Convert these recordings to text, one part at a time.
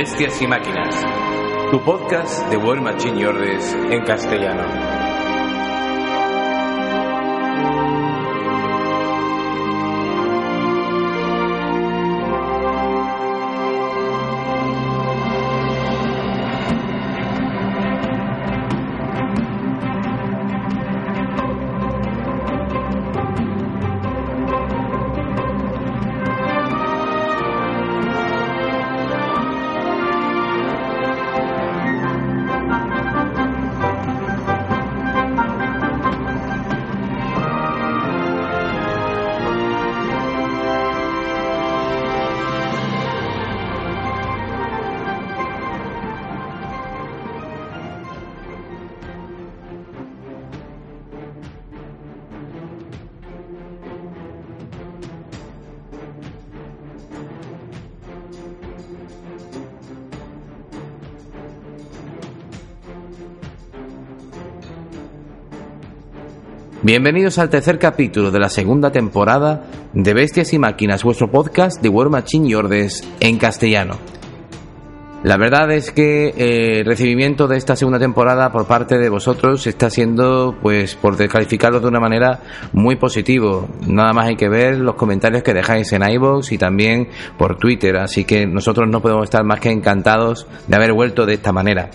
Bestias y Máquinas, tu podcast de War Machine y Orders en castellano. Bienvenidos al tercer capítulo de la segunda temporada de Bestias y Máquinas, vuestro podcast de War Machine y Orders en castellano. La verdad es que eh, el recibimiento de esta segunda temporada por parte de vosotros está siendo, pues, por descalificarlo de una manera muy positivo. Nada más hay que ver los comentarios que dejáis en iVoox y también por Twitter, así que nosotros no podemos estar más que encantados de haber vuelto de esta manera.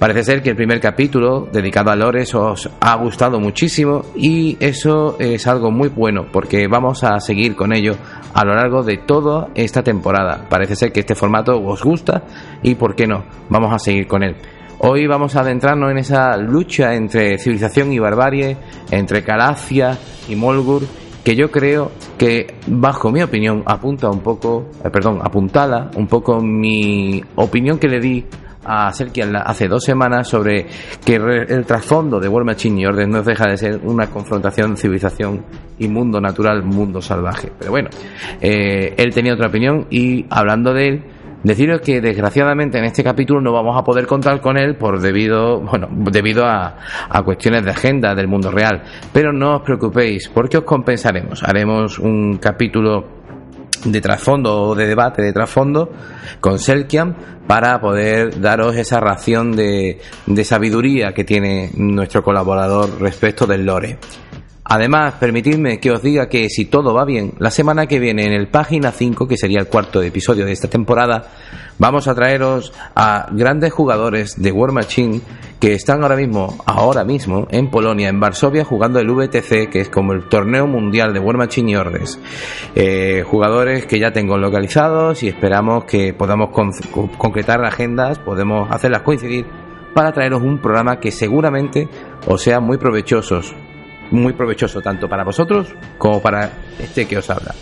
Parece ser que el primer capítulo dedicado a Lores os ha gustado muchísimo y eso es algo muy bueno porque vamos a seguir con ello a lo largo de toda esta temporada. Parece ser que este formato os gusta y por qué no, vamos a seguir con él. Hoy vamos a adentrarnos en esa lucha entre civilización y barbarie, entre Calacia y Molgur, que yo creo que, bajo mi opinión, apunta un poco, eh, perdón, apuntala un poco mi opinión que le di a Serkian hace dos semanas sobre que el trasfondo de War Machine y Orden no deja de ser una confrontación civilización y mundo natural, mundo salvaje. Pero bueno, eh, él tenía otra opinión y hablando de él, deciros que desgraciadamente en este capítulo no vamos a poder contar con él por debido, bueno, debido a, a cuestiones de agenda del mundo real. Pero no os preocupéis, porque os compensaremos. Haremos un capítulo de trasfondo o de debate de trasfondo con Selkiam para poder daros esa ración de, de sabiduría que tiene nuestro colaborador respecto del lore. Además, permitidme que os diga que si todo va bien, la semana que viene en el página 5, que sería el cuarto episodio de esta temporada, vamos a traeros a grandes jugadores de War Machine que están ahora mismo, ahora mismo, en Polonia, en Varsovia, jugando el VTC, que es como el torneo mundial de War Machine y Ordes. Eh, jugadores que ya tengo localizados y esperamos que podamos con concretar agendas, podemos hacerlas coincidir para traeros un programa que seguramente os sea muy provechosos muy provechoso tanto para vosotros como para este que os habla.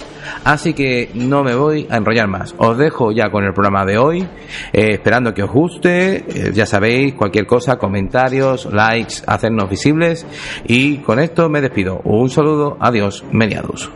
Así que no me voy a enrollar más. Os dejo ya con el programa de hoy, eh, esperando que os guste. Eh, ya sabéis, cualquier cosa, comentarios, likes, hacernos visibles. Y con esto me despido. Un saludo, adiós, mediados.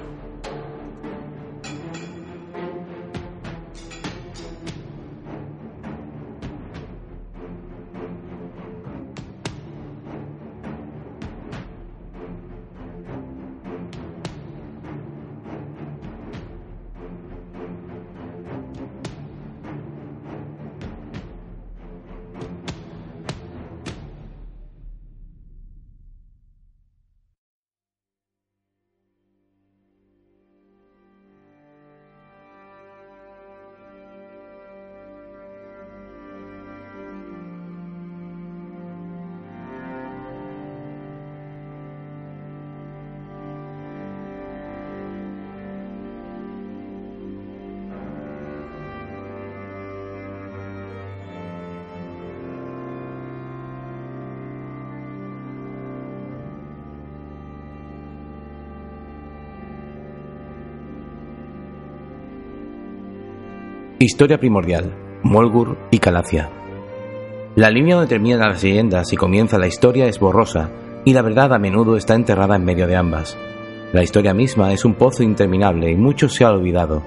Historia primordial, Molgur y Calacia. La línea donde terminan las leyendas y comienza la historia es borrosa, y la verdad a menudo está enterrada en medio de ambas. La historia misma es un pozo interminable y mucho se ha olvidado.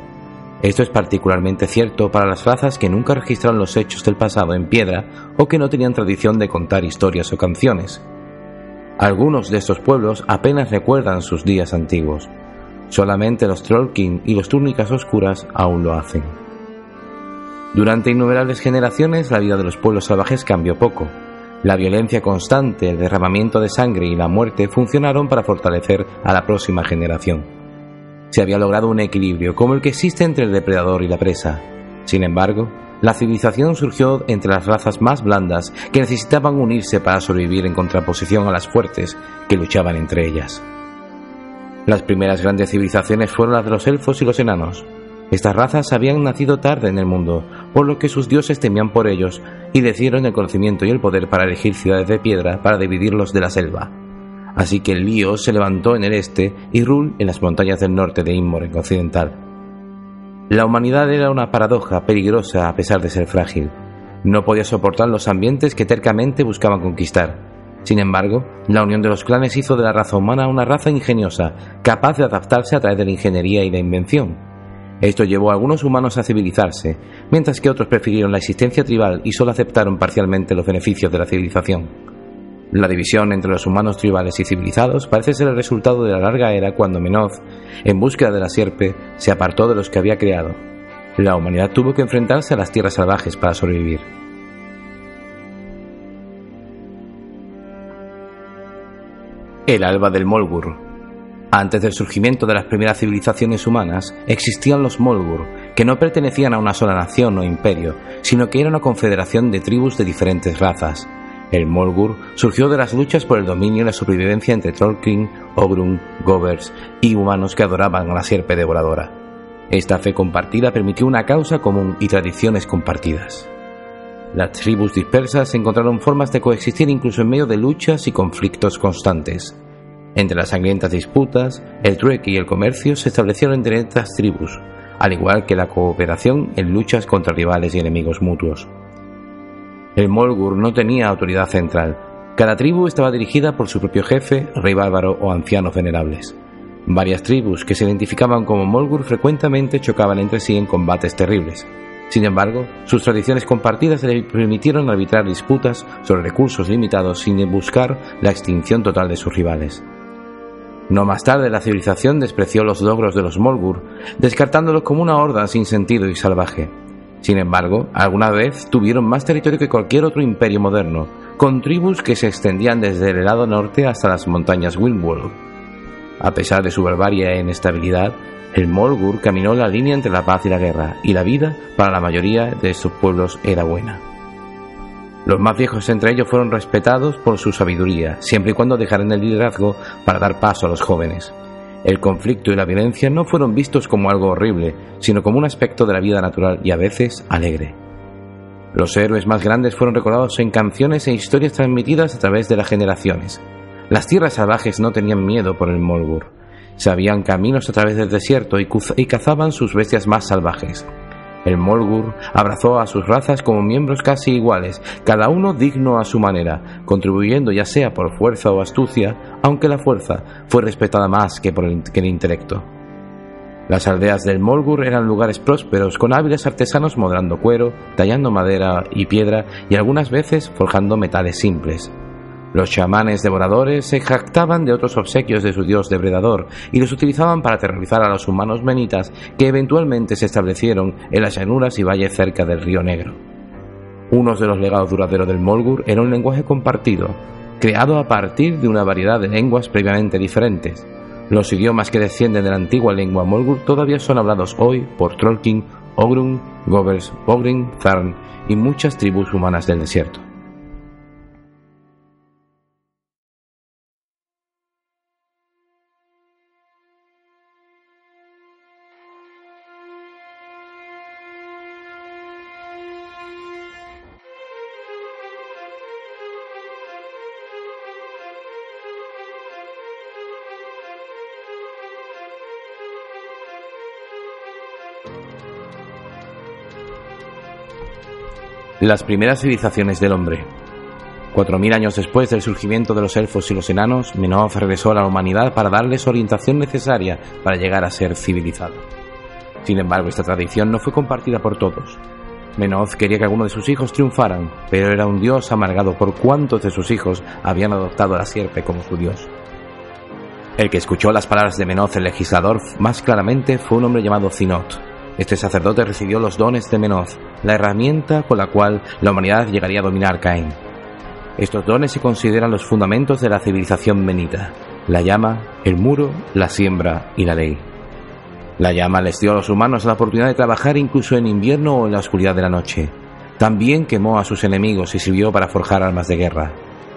Esto es particularmente cierto para las razas que nunca registraron los hechos del pasado en piedra o que no tenían tradición de contar historias o canciones. Algunos de estos pueblos apenas recuerdan sus días antiguos. Solamente los Trollkin y los Túnicas Oscuras aún lo hacen. Durante innumerables generaciones la vida de los pueblos salvajes cambió poco. La violencia constante, el derramamiento de sangre y la muerte funcionaron para fortalecer a la próxima generación. Se había logrado un equilibrio como el que existe entre el depredador y la presa. Sin embargo, la civilización surgió entre las razas más blandas que necesitaban unirse para sobrevivir en contraposición a las fuertes que luchaban entre ellas. Las primeras grandes civilizaciones fueron las de los elfos y los enanos. Estas razas habían nacido tarde en el mundo, por lo que sus dioses temían por ellos y decidieron el conocimiento y el poder para elegir ciudades de piedra para dividirlos de la selva. Así que Lío se levantó en el este y Rul en las montañas del norte de Inmor en occidental. La humanidad era una paradoja peligrosa a pesar de ser frágil. No podía soportar los ambientes que tercamente buscaban conquistar. Sin embargo, la unión de los clanes hizo de la raza humana una raza ingeniosa, capaz de adaptarse a través de la ingeniería y la invención. Esto llevó a algunos humanos a civilizarse, mientras que otros prefirieron la existencia tribal y solo aceptaron parcialmente los beneficios de la civilización. La división entre los humanos tribales y civilizados parece ser el resultado de la larga era cuando Menoz, en búsqueda de la sierpe, se apartó de los que había creado. La humanidad tuvo que enfrentarse a las tierras salvajes para sobrevivir. El alba del Molgur antes del surgimiento de las primeras civilizaciones humanas, existían los Molgur, que no pertenecían a una sola nación o imperio, sino que era una confederación de tribus de diferentes razas. El Molgur surgió de las luchas por el dominio y la supervivencia entre Trollkin, Ogrun, Govers y humanos que adoraban a la sierpe devoradora. Esta fe compartida permitió una causa común y tradiciones compartidas. Las tribus dispersas encontraron formas de coexistir incluso en medio de luchas y conflictos constantes. Entre las sangrientas disputas, el trueque y el comercio se establecieron entre estas tribus, al igual que la cooperación en luchas contra rivales y enemigos mutuos. El Molgur no tenía autoridad central. Cada tribu estaba dirigida por su propio jefe, rey bárbaro o ancianos venerables. Varias tribus que se identificaban como Molgur frecuentemente chocaban entre sí en combates terribles. Sin embargo, sus tradiciones compartidas le permitieron arbitrar disputas sobre recursos limitados sin buscar la extinción total de sus rivales. No más tarde la civilización despreció los logros de los Molgur, descartándolos como una horda sin sentido y salvaje. Sin embargo, alguna vez tuvieron más territorio que cualquier otro imperio moderno, con tribus que se extendían desde el lado norte hasta las montañas Windwall. A pesar de su barbarie e inestabilidad, el Molgur caminó la línea entre la paz y la guerra, y la vida para la mayoría de estos pueblos era buena. Los más viejos entre ellos fueron respetados por su sabiduría, siempre y cuando dejaran el liderazgo para dar paso a los jóvenes. El conflicto y la violencia no fueron vistos como algo horrible, sino como un aspecto de la vida natural y a veces alegre. Los héroes más grandes fueron recordados en canciones e historias transmitidas a través de las generaciones. Las tierras salvajes no tenían miedo por el Molgur. Sabían caminos a través del desierto y cazaban sus bestias más salvajes. El Molgur abrazó a sus razas como miembros casi iguales, cada uno digno a su manera, contribuyendo ya sea por fuerza o astucia, aunque la fuerza fue respetada más que por el, el intelecto. Las aldeas del Molgur eran lugares prósperos, con hábiles artesanos modelando cuero, tallando madera y piedra y algunas veces forjando metales simples. Los chamanes devoradores se jactaban de otros obsequios de su dios depredador y los utilizaban para aterrorizar a los humanos menitas que eventualmente se establecieron en las llanuras y valles cerca del río Negro. Uno de los legados duraderos del Molgur era un lenguaje compartido, creado a partir de una variedad de lenguas previamente diferentes. Los idiomas que descienden de la antigua lengua Molgur todavía son hablados hoy por Trollkin, Ogrun, Govers, Bogrin, Zarn y muchas tribus humanas del desierto. Las primeras civilizaciones del hombre. Cuatro mil años después del surgimiento de los elfos y los enanos, Menoz regresó a la humanidad para darles orientación necesaria para llegar a ser civilizado. Sin embargo, esta tradición no fue compartida por todos. Menoz quería que algunos de sus hijos triunfaran, pero era un dios amargado por cuántos de sus hijos habían adoptado la sierpe como su dios. El que escuchó las palabras de Menoz, el legislador, más claramente fue un hombre llamado Zinot. Este sacerdote recibió los dones de Menoz, la herramienta con la cual la humanidad llegaría a dominar Caín. Estos dones se consideran los fundamentos de la civilización menita, la llama, el muro, la siembra y la ley. La llama les dio a los humanos la oportunidad de trabajar incluso en invierno o en la oscuridad de la noche. También quemó a sus enemigos y sirvió para forjar armas de guerra.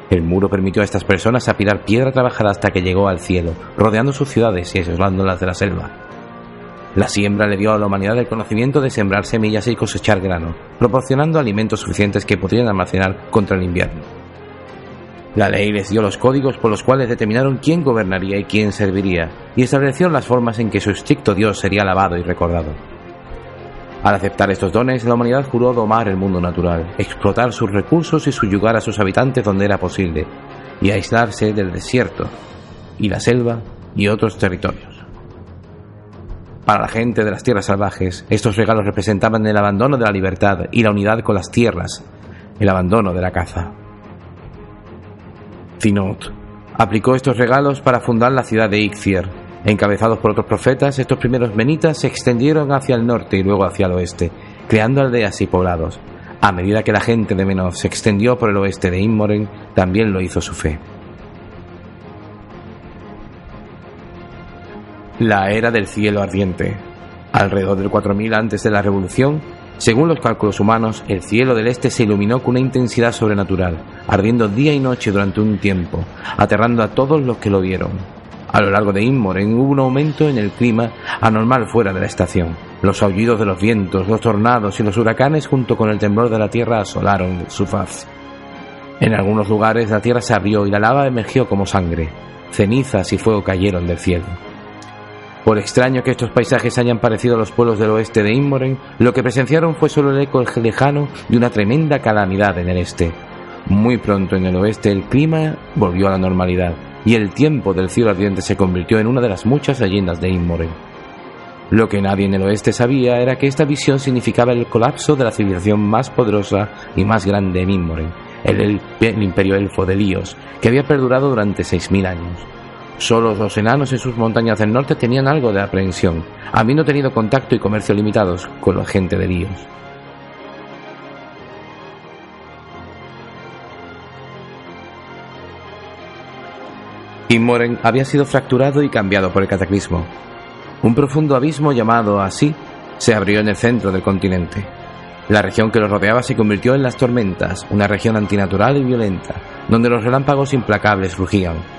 El muro permitió a estas personas apilar piedra trabajada hasta que llegó al cielo, rodeando sus ciudades y aislándolas de la selva. La siembra le dio a la humanidad el conocimiento de sembrar semillas y cosechar grano, proporcionando alimentos suficientes que podrían almacenar contra el invierno. La ley les dio los códigos por los cuales determinaron quién gobernaría y quién serviría, y establecieron las formas en que su estricto Dios sería alabado y recordado. Al aceptar estos dones, la humanidad juró domar el mundo natural, explotar sus recursos y subyugar a sus habitantes donde era posible, y aislarse del desierto, y la selva y otros territorios. Para la gente de las tierras salvajes, estos regalos representaban el abandono de la libertad y la unidad con las tierras, el abandono de la caza. Zinot aplicó estos regalos para fundar la ciudad de Ixir, Encabezados por otros profetas, estos primeros menitas se extendieron hacia el norte y luego hacia el oeste, creando aldeas y poblados. A medida que la gente de Menoz se extendió por el oeste de Inmoren, también lo hizo su fe. La era del cielo ardiente. Alrededor del 4000 antes de la revolución, según los cálculos humanos, el cielo del este se iluminó con una intensidad sobrenatural, ardiendo día y noche durante un tiempo, aterrando a todos los que lo vieron. A lo largo de Inmoren hubo un aumento en el clima anormal fuera de la estación. Los aullidos de los vientos, los tornados y los huracanes junto con el temblor de la tierra asolaron su faz. En algunos lugares la tierra se abrió y la lava emergió como sangre. Cenizas y fuego cayeron del cielo. Por extraño que estos paisajes hayan parecido a los pueblos del oeste de Inmoren, lo que presenciaron fue solo el eco lejano de una tremenda calamidad en el este. Muy pronto en el oeste el clima volvió a la normalidad y el tiempo del cielo ardiente se convirtió en una de las muchas leyendas de Inmoren. Lo que nadie en el oeste sabía era que esta visión significaba el colapso de la civilización más poderosa y más grande en Inmoren, el, imperio elfo de Líos, que había perdurado durante 6.000 años. Solo los enanos en sus montañas del norte tenían algo de aprehensión, habiendo tenido contacto y comercio limitados con la gente de Líos. Inmoren había sido fracturado y cambiado por el cataclismo. Un profundo abismo llamado así se abrió en el centro del continente. La región que lo rodeaba se convirtió en las tormentas, una región antinatural y violenta, donde los relámpagos implacables rugían.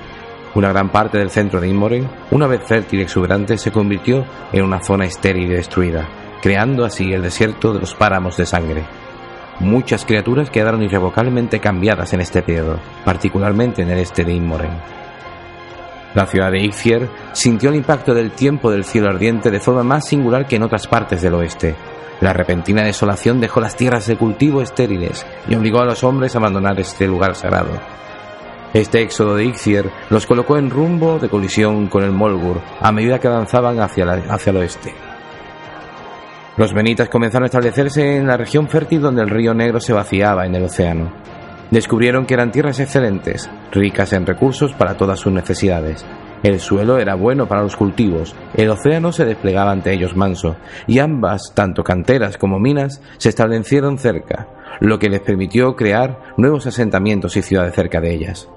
Una gran parte del centro de Inmoren, una vez fértil y exuberante, se convirtió en una zona estéril y destruida, creando así el desierto de los páramos de sangre. Muchas criaturas quedaron irrevocablemente cambiadas en este periodo, particularmente en el este de Inmoren. La ciudad de Ixir sintió el impacto del tiempo del cielo ardiente de forma más singular que en otras partes del oeste. La repentina desolación dejó las tierras de cultivo estériles y obligó a los hombres a abandonar este lugar sagrado. Este éxodo de Ixir los colocó en rumbo de colisión con el Molgur a medida que avanzaban hacia, hacia el oeste. Los benitas comenzaron a establecerse en la región fértil donde el río Negro se vaciaba en el océano. Descubrieron que eran tierras excelentes, ricas en recursos para todas sus necesidades. El suelo era bueno para los cultivos, el océano se desplegaba ante ellos manso, y ambas, tanto canteras como minas, se establecieron cerca, lo que les permitió crear nuevos asentamientos y ciudades cerca de ellas.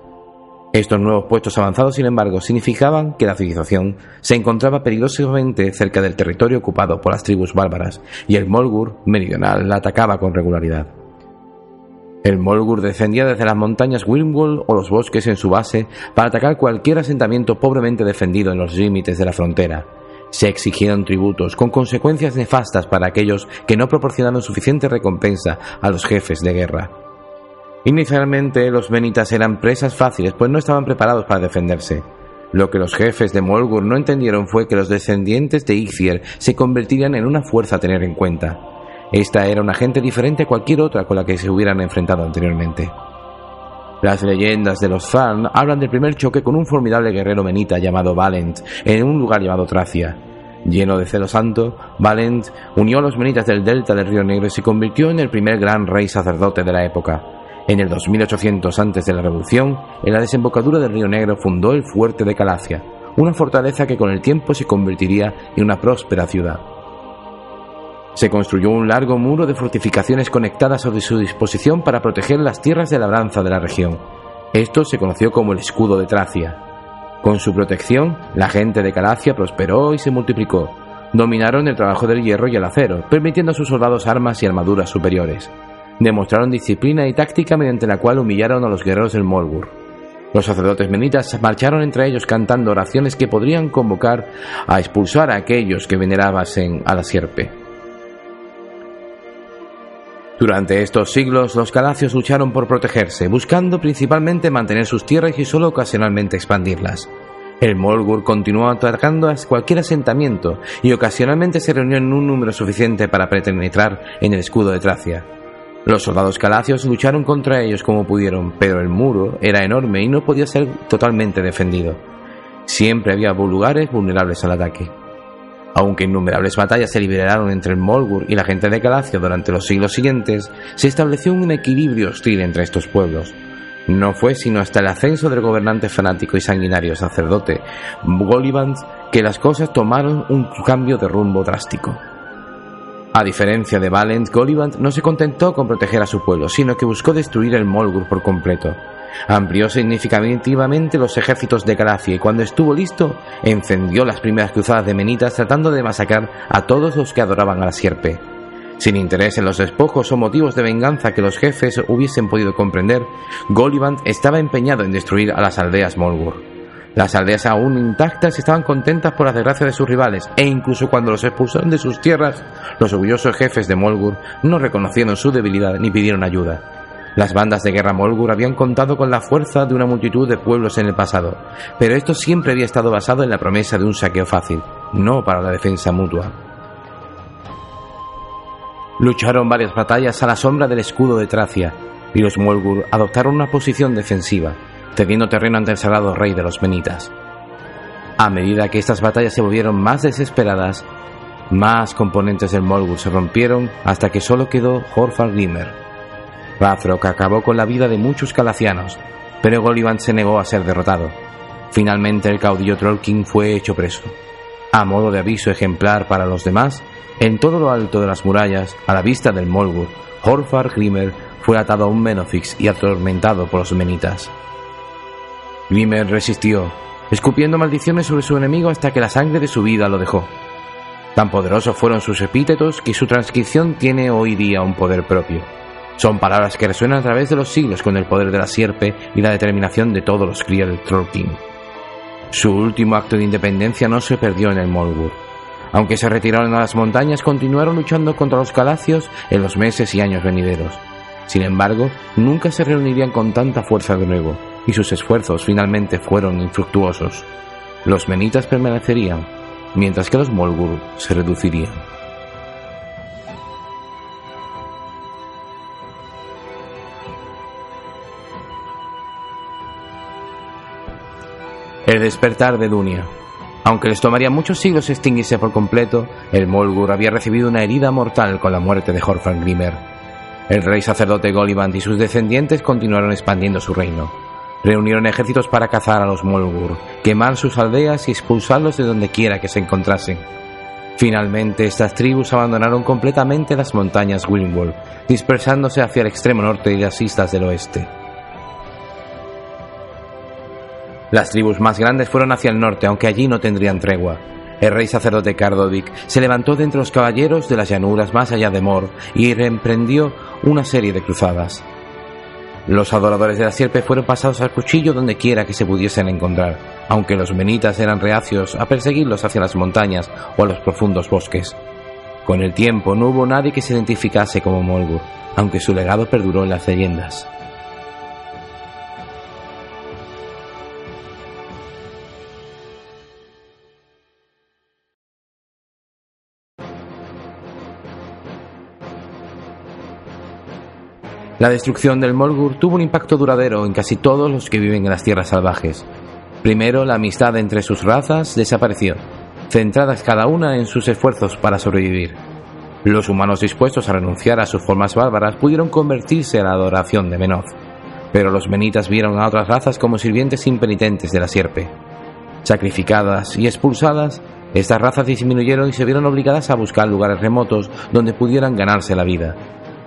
Estos nuevos puestos avanzados, sin embargo, significaban que la civilización se encontraba peligrosamente cerca del territorio ocupado por las tribus bárbaras, y el Molgur meridional la atacaba con regularidad. El Molgur defendía desde las montañas Wilmwall o los bosques en su base para atacar cualquier asentamiento pobremente defendido en los límites de la frontera. Se exigieron tributos con consecuencias nefastas para aquellos que no proporcionaron suficiente recompensa a los jefes de guerra. Inicialmente los Benitas eran presas fáciles pues no estaban preparados para defenderse. Lo que los jefes de Molgur no entendieron fue que los descendientes de Ixir se convertirían en una fuerza a tener en cuenta. Esta era una gente diferente a cualquier otra con la que se hubieran enfrentado anteriormente. Las leyendas de los Fan hablan del primer choque con un formidable guerrero menita llamado Valent en un lugar llamado Tracia. Lleno de celo santo, Valent unió a los menitas del delta del río Negro y se convirtió en el primer gran rey sacerdote de la época. En el 2800 antes de la Revolución, en la desembocadura del río Negro fundó el fuerte de Calacia, una fortaleza que con el tiempo se convertiría en una próspera ciudad. Se construyó un largo muro de fortificaciones conectadas a su disposición para proteger las tierras de labranza de la región. Esto se conoció como el escudo de Tracia. Con su protección, la gente de Calacia prosperó y se multiplicó. Dominaron el trabajo del hierro y el acero, permitiendo a sus soldados armas y armaduras superiores. Demostraron disciplina y táctica mediante la cual humillaron a los guerreros del Molgur. Los sacerdotes menitas marcharon entre ellos cantando oraciones que podrían convocar a expulsar a aquellos que venerabasen a la sierpe. Durante estos siglos, los calacios lucharon por protegerse, buscando principalmente mantener sus tierras y solo ocasionalmente expandirlas. El Molgur continuó atacando a cualquier asentamiento y ocasionalmente se reunió en un número suficiente para penetrar en el escudo de Tracia. Los soldados calacios lucharon contra ellos como pudieron, pero el muro era enorme y no podía ser totalmente defendido. Siempre había lugares vulnerables al ataque. Aunque innumerables batallas se liberaron entre el Molgur y la gente de Calacio durante los siglos siguientes, se estableció un equilibrio hostil entre estos pueblos. No fue sino hasta el ascenso del gobernante fanático y sanguinario sacerdote Goliband que las cosas tomaron un cambio de rumbo drástico. A diferencia de Valent, Goliband no se contentó con proteger a su pueblo, sino que buscó destruir el Molgur por completo. Amplió significativamente los ejércitos de Galacia y cuando estuvo listo, encendió las primeras cruzadas de Menitas tratando de masacrar a todos los que adoraban a la sierpe. Sin interés en los despojos o motivos de venganza que los jefes hubiesen podido comprender, Goliband estaba empeñado en destruir a las aldeas Molgur. Las aldeas aún intactas estaban contentas por la desgracia de sus rivales, e incluso cuando los expulsaron de sus tierras, los orgullosos jefes de Molgur no reconocieron su debilidad ni pidieron ayuda. Las bandas de guerra Molgur habían contado con la fuerza de una multitud de pueblos en el pasado, pero esto siempre había estado basado en la promesa de un saqueo fácil, no para la defensa mutua. Lucharon varias batallas a la sombra del escudo de Tracia, y los Molgur adoptaron una posición defensiva, cediendo terreno ante el sagrado rey de los Menitas. A medida que estas batallas se volvieron más desesperadas, más componentes del Molgur se rompieron hasta que solo quedó Horfar Glimmer. Rathrok acabó con la vida de muchos calacianos, pero Goliband se negó a ser derrotado. Finalmente el caudillo Trollking fue hecho preso. A modo de aviso ejemplar para los demás, en todo lo alto de las murallas, a la vista del Molgur, Horfar Glimmer fue atado a un Menofix y atormentado por los Menitas. Glimmer resistió, escupiendo maldiciones sobre su enemigo hasta que la sangre de su vida lo dejó. Tan poderosos fueron sus epítetos que su transcripción tiene hoy día un poder propio. Son palabras que resuenan a través de los siglos con el poder de la sierpe y la determinación de todos los críos del Troll King. Su último acto de independencia no se perdió en el Molgur. Aunque se retiraron a las montañas, continuaron luchando contra los calacios en los meses y años venideros. Sin embargo, nunca se reunirían con tanta fuerza de nuevo, y sus esfuerzos finalmente fueron infructuosos. Los menitas permanecerían, mientras que los Molgur se reducirían. El despertar de Dunia. Aunque les tomaría muchos siglos extinguirse por completo, el Molgur había recibido una herida mortal con la muerte de Horfang Grimmer. El rey sacerdote Goliband y sus descendientes continuaron expandiendo su reino. Reunieron ejércitos para cazar a los Molgur, quemar sus aldeas y expulsarlos de donde quiera que se encontrasen. Finalmente, estas tribus abandonaron completamente las montañas Wilmwolf, dispersándose hacia el extremo norte y las islas del oeste. Las tribus más grandes fueron hacia el norte, aunque allí no tendrían tregua. El rey sacerdote Cardovic se levantó de entre los caballeros de las llanuras más allá de Mor y reemprendió una serie de cruzadas. Los adoradores de la sierpe fueron pasados al cuchillo donde quiera que se pudiesen encontrar, aunque los menitas eran reacios a perseguirlos hacia las montañas o a los profundos bosques. Con el tiempo no hubo nadie que se identificase como Molgur, aunque su legado perduró en las leyendas. La destrucción del Molgur tuvo un impacto duradero en casi todos los que viven en las tierras salvajes. Primero, la amistad entre sus razas desapareció, centradas cada una en sus esfuerzos para sobrevivir. Los humanos dispuestos a renunciar a sus formas bárbaras pudieron convertirse a la adoración de Menoz, pero los menitas vieron a otras razas como sirvientes impenitentes de la sierpe. Sacrificadas y expulsadas, estas razas disminuyeron y se vieron obligadas a buscar lugares remotos donde pudieran ganarse la vida.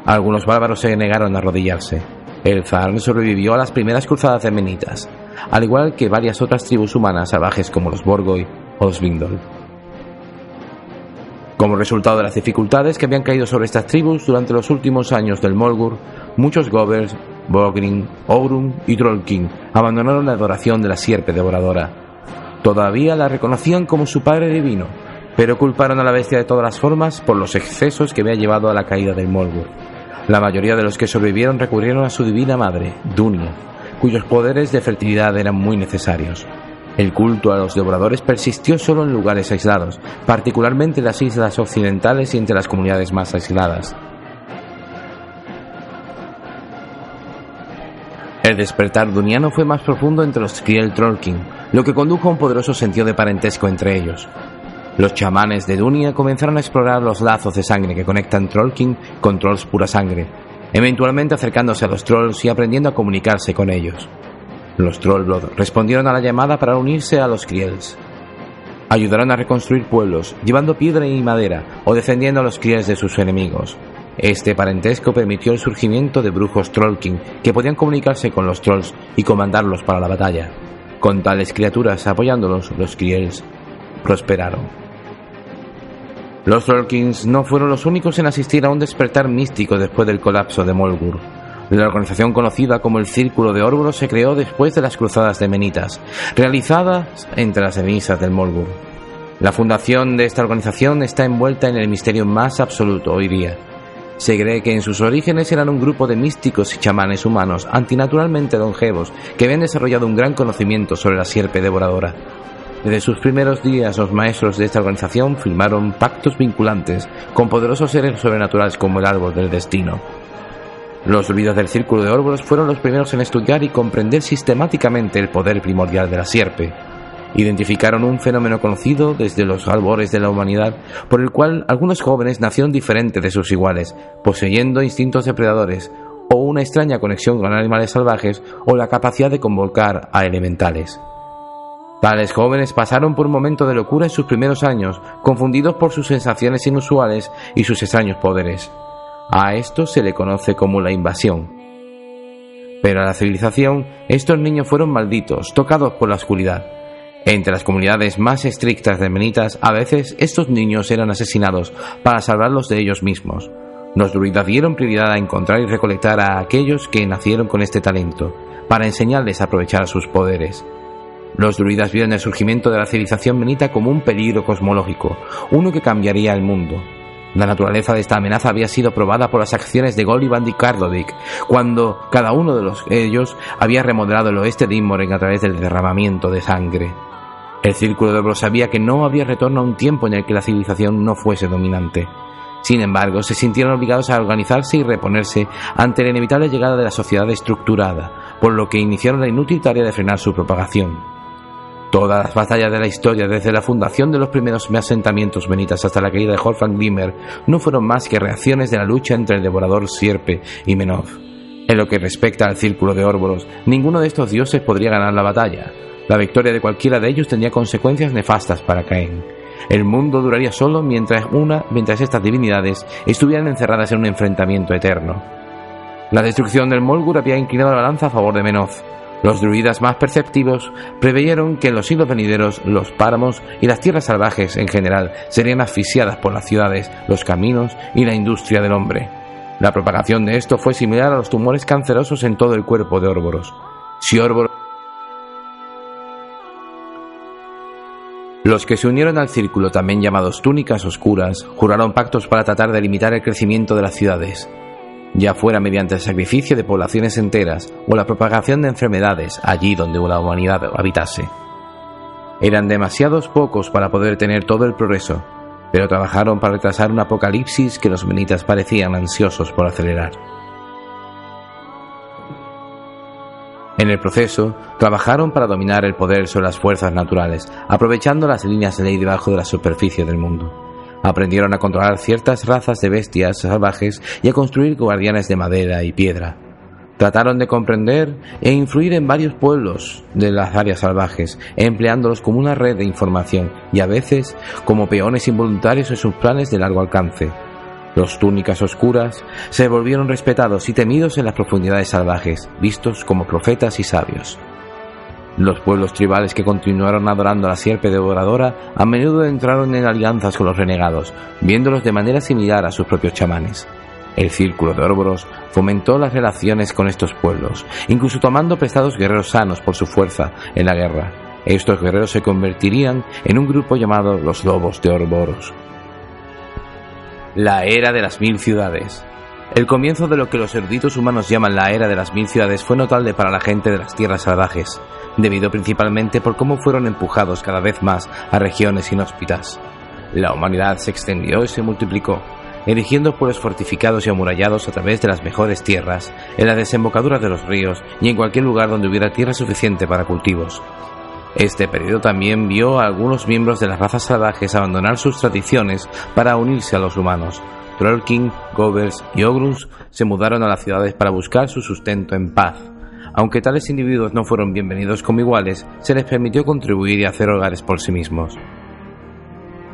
Algunos bárbaros se negaron a arrodillarse. El Zarn sobrevivió a las primeras cruzadas de Menitas, al igual que varias otras tribus humanas salvajes como los Borgoi o los Vindol. Como resultado de las dificultades que habían caído sobre estas tribus durante los últimos años del Molgur, muchos Govers, Bogrin, Ourun y Trollkin abandonaron la adoración de la sierpe devoradora. Todavía la reconocían como su padre divino, pero culparon a la bestia de todas las formas por los excesos que había llevado a la caída del Molgur. La mayoría de los que sobrevivieron recurrieron a su divina madre, Dunia, cuyos poderes de fertilidad eran muy necesarios. El culto a los devoradores persistió solo en lugares aislados, particularmente en las islas occidentales y entre las comunidades más aisladas. El despertar duniano fue más profundo entre los Kriel Trollkin, lo que condujo a un poderoso sentido de parentesco entre ellos. Los chamanes de Dunia comenzaron a explorar los lazos de sangre que conectan Trollkin con trolls pura sangre, eventualmente acercándose a los trolls y aprendiendo a comunicarse con ellos. Los Trollblood respondieron a la llamada para unirse a los Kriels. Ayudaron a reconstruir pueblos, llevando piedra y madera o defendiendo a los Kriels de sus enemigos. Este parentesco permitió el surgimiento de brujos Trollkin que podían comunicarse con los trolls y comandarlos para la batalla. Con tales criaturas apoyándolos, los Kriels prosperaron. Los Trollkins no fueron los únicos en asistir a un despertar místico después del colapso de Molgur. La organización conocida como el Círculo de Órbolos se creó después de las cruzadas de Menitas, realizadas entre las cenizas del Molgur. La fundación de esta organización está envuelta en el misterio más absoluto hoy día. Se cree que en sus orígenes eran un grupo de místicos y chamanes humanos antinaturalmente longevos que habían desarrollado un gran conocimiento sobre la sierpe devoradora. Desde sus primeros días, los maestros de esta organización firmaron pactos vinculantes con poderosos seres sobrenaturales como el árbol del destino. Los druidas del Círculo de Órbolos fueron los primeros en estudiar y comprender sistemáticamente el poder primordial de la sierpe. Identificaron un fenómeno conocido desde los albores de la humanidad, por el cual algunos jóvenes nacieron diferentes de sus iguales, poseyendo instintos depredadores, o una extraña conexión con animales salvajes, o la capacidad de convocar a elementales. Tales jóvenes pasaron por un momento de locura en sus primeros años, confundidos por sus sensaciones inusuales y sus extraños poderes. A esto se le conoce como la invasión. Pero a la civilización, estos niños fueron malditos, tocados por la oscuridad. Entre las comunidades más estrictas de Menitas, a veces estos niños eran asesinados para salvarlos de ellos mismos. Los druidas dieron prioridad a encontrar y recolectar a aquellos que nacieron con este talento, para enseñarles a aprovechar sus poderes. Los druidas vieron el surgimiento de la civilización menita como un peligro cosmológico, uno que cambiaría el mundo. La naturaleza de esta amenaza había sido probada por las acciones de Goliband y Cardovic, cuando cada uno de los, ellos había remodelado el oeste de Inmoren a través del derramamiento de sangre. El Círculo de Oro sabía que no había retorno a un tiempo en el que la civilización no fuese dominante. Sin embargo, se sintieron obligados a organizarse y reponerse ante la inevitable llegada de la sociedad estructurada, por lo que iniciaron la inútil tarea de frenar su propagación. Todas las batallas de la historia, desde la fundación de los primeros asentamientos benitas hasta la caída de Horfang Glimmer, no fueron más que reacciones de la lucha entre el devorador Sierpe y Menov. En lo que respecta al círculo de Órbolos, ninguno de estos dioses podría ganar la batalla. La victoria de cualquiera de ellos tendría consecuencias nefastas para Caen. El mundo duraría solo mientras una, mientras estas divinidades estuvieran encerradas en un enfrentamiento eterno. La destrucción del Molgur había inclinado la balanza a favor de Menov, los druidas más perceptivos preveyeron que en los siglos venideros los páramos y las tierras salvajes en general serían asfixiadas por las ciudades, los caminos y la industria del hombre. La propagación de esto fue similar a los tumores cancerosos en todo el cuerpo de Órboros. Si Órboros Los que se unieron al círculo, también llamados túnicas oscuras, juraron pactos para tratar de limitar el crecimiento de las ciudades ya fuera mediante el sacrificio de poblaciones enteras o la propagación de enfermedades allí donde la humanidad habitase. Eran demasiados pocos para poder tener todo el progreso, pero trabajaron para retrasar un apocalipsis que los menitas parecían ansiosos por acelerar. En el proceso, trabajaron para dominar el poder sobre las fuerzas naturales, aprovechando las líneas de ley debajo de la superficie del mundo. Aprendieron a controlar ciertas razas de bestias salvajes y a construir guardianes de madera y piedra. Trataron de comprender e influir en varios pueblos de las áreas salvajes, empleándolos como una red de información y a veces como peones involuntarios en sus planes de largo alcance. Los túnicas oscuras se volvieron respetados y temidos en las profundidades salvajes, vistos como profetas y sabios. Los pueblos tribales que continuaron adorando a la sierpe devoradora a menudo entraron en alianzas con los renegados, viéndolos de manera similar a sus propios chamanes. El círculo de Órboros fomentó las relaciones con estos pueblos, incluso tomando prestados guerreros sanos por su fuerza en la guerra. Estos guerreros se convertirían en un grupo llamado los Lobos de Orboros la era de las mil ciudades. El comienzo de lo que los eruditos humanos llaman la era de las mil ciudades fue notable para la gente de las tierras salvajes, debido principalmente por cómo fueron empujados cada vez más a regiones inhóspitas. La humanidad se extendió y se multiplicó, erigiendo pueblos fortificados y amurallados a través de las mejores tierras, en la desembocadura de los ríos y en cualquier lugar donde hubiera tierra suficiente para cultivos. Este periodo también vio a algunos miembros de las razas salvajes abandonar sus tradiciones para unirse a los humanos. Trollking, Govers y Ogrus se mudaron a las ciudades para buscar su sustento en paz. Aunque tales individuos no fueron bienvenidos como iguales, se les permitió contribuir y hacer hogares por sí mismos.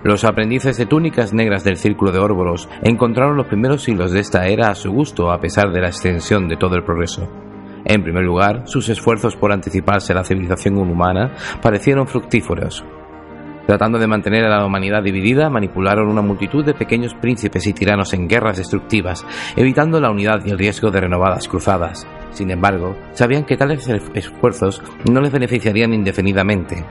Los aprendices de túnicas negras del Círculo de Órboros encontraron los primeros siglos de esta era a su gusto a pesar de la extensión de todo el progreso. En primer lugar, sus esfuerzos por anticiparse a la civilización humana parecieron fructíferos. Tratando de mantener a la humanidad dividida, manipularon una multitud de pequeños príncipes y tiranos en guerras destructivas, evitando la unidad y el riesgo de renovadas cruzadas. Sin embargo, sabían que tales esfuerzos no les beneficiarían indefinidamente.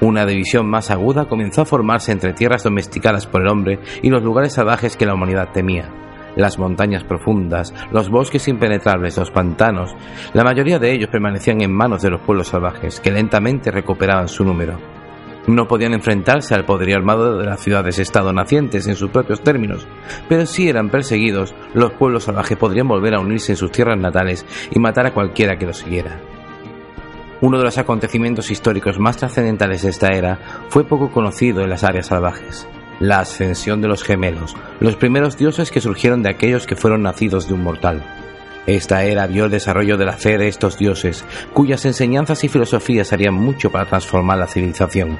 Una división más aguda comenzó a formarse entre tierras domesticadas por el hombre y los lugares salvajes que la humanidad temía las montañas profundas, los bosques impenetrables, los pantanos, la mayoría de ellos permanecían en manos de los pueblos salvajes, que lentamente recuperaban su número. No podían enfrentarse al poderío armado de las ciudades-estado nacientes en sus propios términos, pero si eran perseguidos, los pueblos salvajes podrían volver a unirse en sus tierras natales y matar a cualquiera que los siguiera. Uno de los acontecimientos históricos más trascendentales de esta era fue poco conocido en las áreas salvajes la ascensión de los gemelos, los primeros dioses que surgieron de aquellos que fueron nacidos de un mortal. Esta era vio el desarrollo de la fe de estos dioses, cuyas enseñanzas y filosofías harían mucho para transformar la civilización.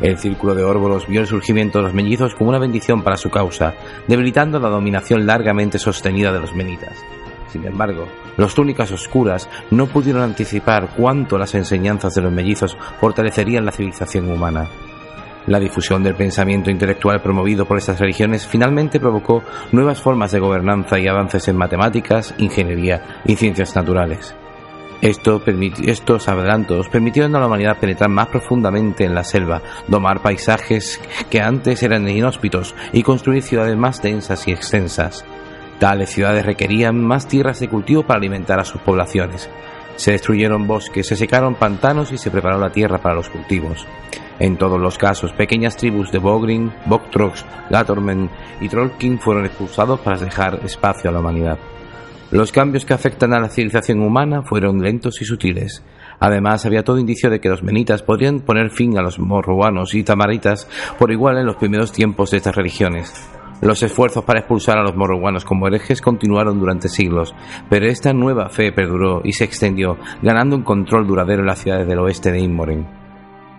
El círculo de Órbolos vio el surgimiento de los mellizos como una bendición para su causa, debilitando la dominación largamente sostenida de los menitas. Sin embargo, los túnicas oscuras no pudieron anticipar cuánto las enseñanzas de los mellizos fortalecerían la civilización humana. La difusión del pensamiento intelectual promovido por estas religiones finalmente provocó nuevas formas de gobernanza y avances en matemáticas, ingeniería y ciencias naturales. Estos adelantos permitieron a la humanidad penetrar más profundamente en la selva, domar paisajes que antes eran inhóspitos y construir ciudades más densas y extensas. Tales ciudades requerían más tierras de cultivo para alimentar a sus poblaciones. Se destruyeron bosques, se secaron pantanos y se preparó la tierra para los cultivos. En todos los casos, pequeñas tribus de Bogrin, Bogtrox, Latormen y Trollking fueron expulsados para dejar espacio a la humanidad. Los cambios que afectan a la civilización humana fueron lentos y sutiles. Además, había todo indicio de que los menitas podrían poner fin a los morruanos y tamaritas por igual en los primeros tiempos de estas religiones. Los esfuerzos para expulsar a los morroguanos como herejes continuaron durante siglos, pero esta nueva fe perduró y se extendió, ganando un control duradero en las ciudades del oeste de Inmoren.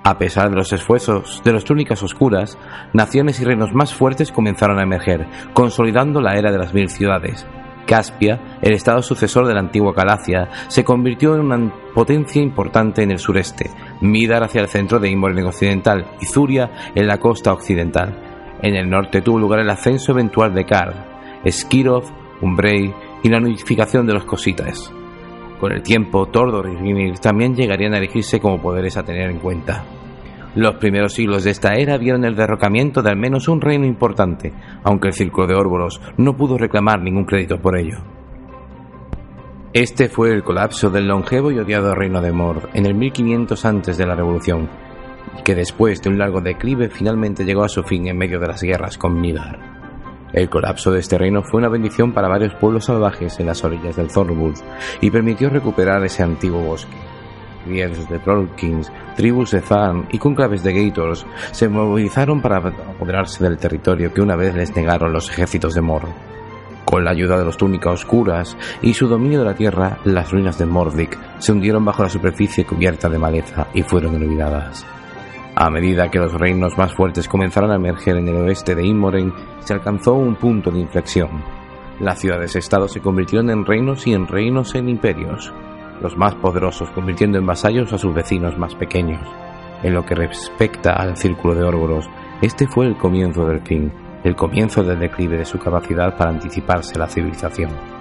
A pesar de los esfuerzos de las túnicas oscuras, naciones y reinos más fuertes comenzaron a emerger, consolidando la era de las mil ciudades. Caspia, el estado sucesor de la antigua Galacia, se convirtió en una potencia importante en el sureste, Midar hacia el centro de Inmoren occidental y Zuria en la costa occidental. En el norte tuvo lugar el ascenso eventual de Kard, Skirov, Umbrey y la unificación de los Cositas. Con el tiempo, Tordor y Rimir también llegarían a elegirse como poderes a tener en cuenta. Los primeros siglos de esta era vieron el derrocamiento de al menos un reino importante, aunque el Círculo de Órboros no pudo reclamar ningún crédito por ello. Este fue el colapso del longevo y odiado reino de Mord en el 1500 antes de la Revolución, que después de un largo declive finalmente llegó a su fin en medio de las guerras con Midar. El colapso de este reino fue una bendición para varios pueblos salvajes en las orillas del Thornwood y permitió recuperar ese antiguo bosque. Líderes de Trollkins, tribus de Zan y conclaves de Gators se movilizaron para apoderarse del territorio que una vez les negaron los ejércitos de Mor. Con la ayuda de los túnicas oscuras y su dominio de la tierra, las ruinas de Mordic se hundieron bajo la superficie cubierta de maleza y fueron olvidadas. A medida que los reinos más fuertes comenzaron a emerger en el oeste de Inmoren, se alcanzó un punto de inflexión. Las ciudades-estados se convirtieron en reinos y en reinos en imperios, los más poderosos convirtiendo en vasallos a sus vecinos más pequeños. En lo que respecta al círculo de Órgoros, este fue el comienzo del fin, el comienzo del declive de su capacidad para anticiparse a la civilización.